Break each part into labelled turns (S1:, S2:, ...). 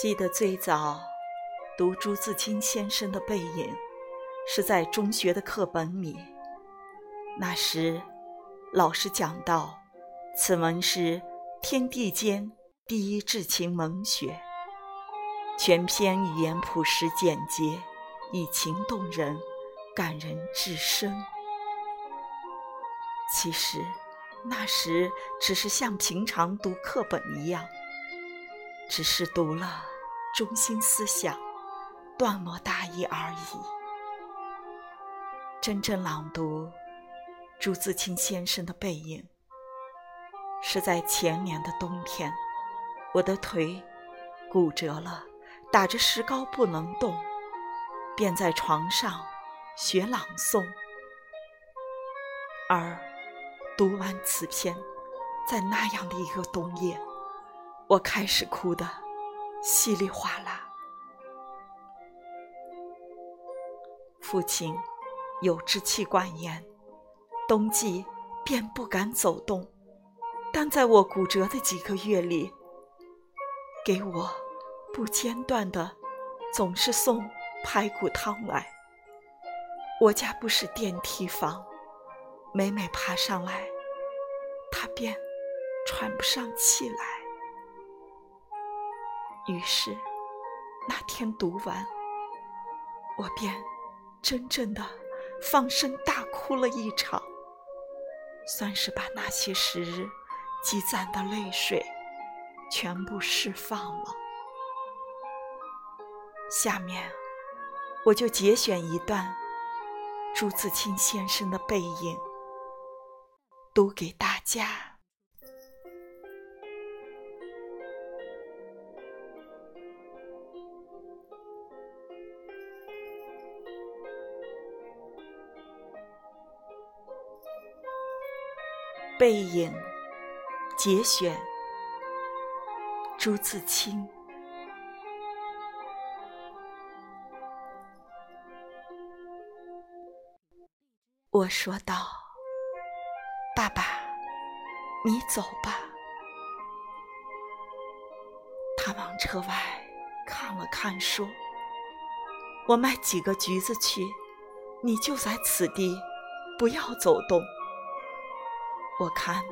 S1: 记得最早读朱自清先生的《背影》，是在中学的课本里。那时老师讲到，此文是天地间第一至情文学，全篇语言朴实简洁，以情动人，感人至深。其实那时只是像平常读课本一样，只是读了中心思想、段落大意而已。真正朗读朱自清先生的《背影》，是在前年的冬天，我的腿骨折了，打着石膏不能动，便在床上学朗诵，而。读完此篇，在那样的一个冬夜，我开始哭得稀里哗啦。父亲有支气管炎，冬季便不敢走动，但在我骨折的几个月里，给我不间断的总是送排骨汤来。我家不是电梯房。每每爬上来，他便喘不上气来。于是那天读完，我便真正的放声大哭了一场，算是把那些时日积攒的泪水全部释放了。下面我就节选一段朱自清先生的背影。读给大家。背影节选，朱自清。我说道。爸爸，你走吧。他往车外看了看，说：“我卖几个橘子去，你就在此地，不要走动。我看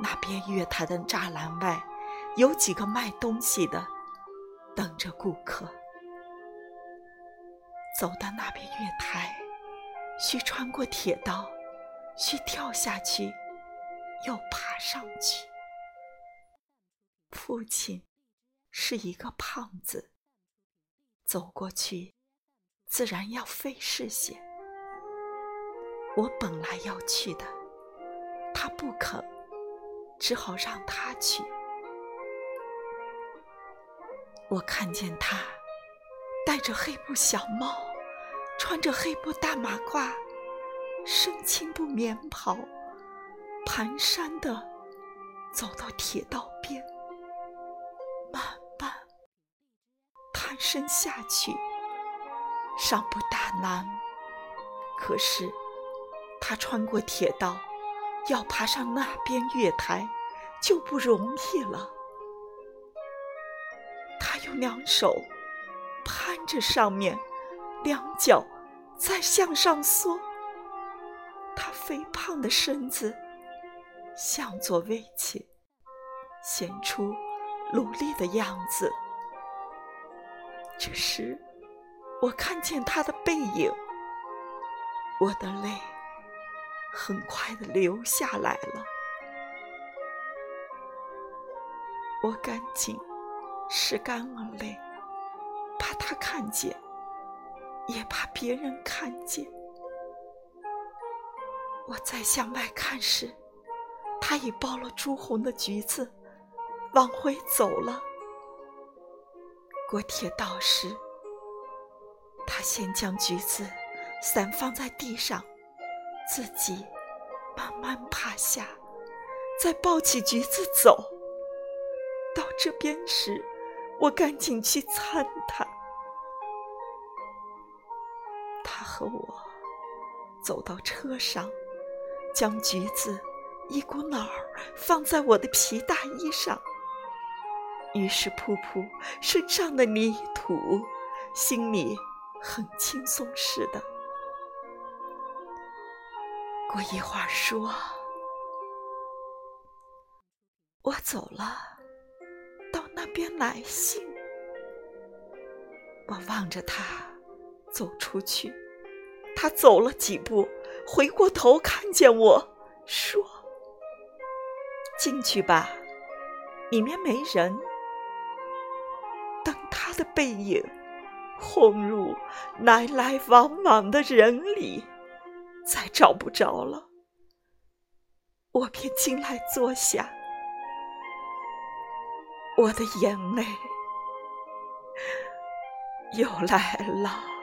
S1: 那边月台的栅栏外有几个卖东西的，等着顾客。走到那边月台，需穿过铁道，需跳下去。”又爬上去。父亲是一个胖子，走过去自然要费事些。我本来要去的，不肯，只好让他去。我看见他戴着黑布小帽，穿着黑布大马褂，深青布棉袍。蹒跚地走到铁道边，慢慢探身下去，尚不大难。可是他穿过铁道，要爬上那边月台，就不容易了。他用两手攀着上面，两脚再向上缩，他肥胖的身子。向左微起，显出努力的样子。这时，我看见他的背影，我的泪很快的流下来了。我赶紧拭干了泪，怕他看见，也怕别人看见。我再向外看时，他已抱了朱红的橘子，往回走了。过铁道时，他先将橘子散放在地上，自己慢慢爬下，再抱起橘子走。到这边时，我赶紧去搀他。他和我走到车上，将橘子。一股脑儿放在我的皮大衣上，于是噗噗身上的泥土，心里很轻松似的。过一会儿说：“我走了，到那边来信。”我望着他走出去，他走了几步，回过头看见我说：“进去吧，里面没人。”等他的背影混入来来往往的人里，再找不着了，我便进来坐下，我的眼泪。又来了。